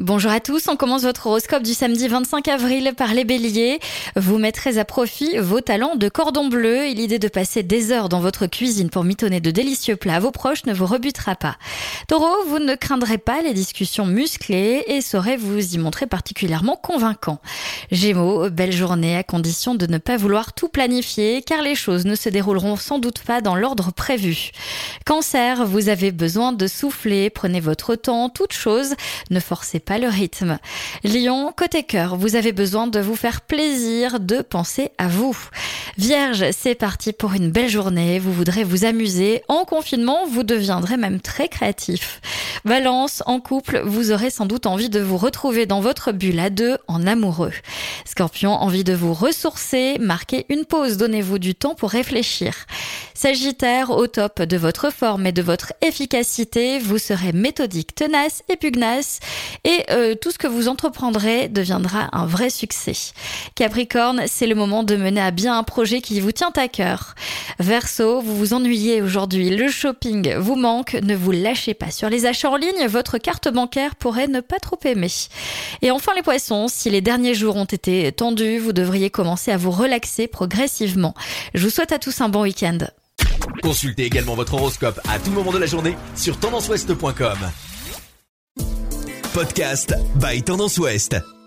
Bonjour à tous, on commence votre horoscope du samedi 25 avril par les béliers. Vous mettrez à profit vos talents de cordon bleu et l'idée de passer des heures dans votre cuisine pour mitonner de délicieux plats à vos proches ne vous rebutera pas. Taureau, vous ne craindrez pas les discussions musclées et saurez vous y montrer particulièrement convaincant. Gémeaux, belle journée à condition de ne pas vouloir tout planifier car les choses ne se dérouleront sans doute pas dans l'ordre prévu. Cancer, vous avez besoin de souffler, prenez votre temps, toute chose, ne forcez le rythme. Lion, côté cœur, vous avez besoin de vous faire plaisir, de penser à vous. Vierge, c'est parti pour une belle journée, vous voudrez vous amuser. En confinement, vous deviendrez même très créatif. Balance, en couple, vous aurez sans doute envie de vous retrouver dans votre bulle à deux en amoureux. Scorpion, envie de vous ressourcer, marquez une pause, donnez-vous du temps pour réfléchir. Sagittaire, au top de votre forme et de votre efficacité, vous serez méthodique, tenace et pugnace et euh, tout ce que vous entreprendrez deviendra un vrai succès. Capricorne, c'est le moment de mener à bien un projet qui vous tient à cœur. Verseau, vous vous ennuyez aujourd'hui, le shopping vous manque, ne vous lâchez pas sur les achats en ligne, votre carte bancaire pourrait ne pas trop aimer. Et enfin les poissons, si les derniers jours ont été tendus, vous devriez commencer à vous relaxer progressivement. Je vous souhaite à tous un bon week-end. Consultez également votre horoscope à tout moment de la journée sur tendanceouest.com. Podcast by Tendance Ouest.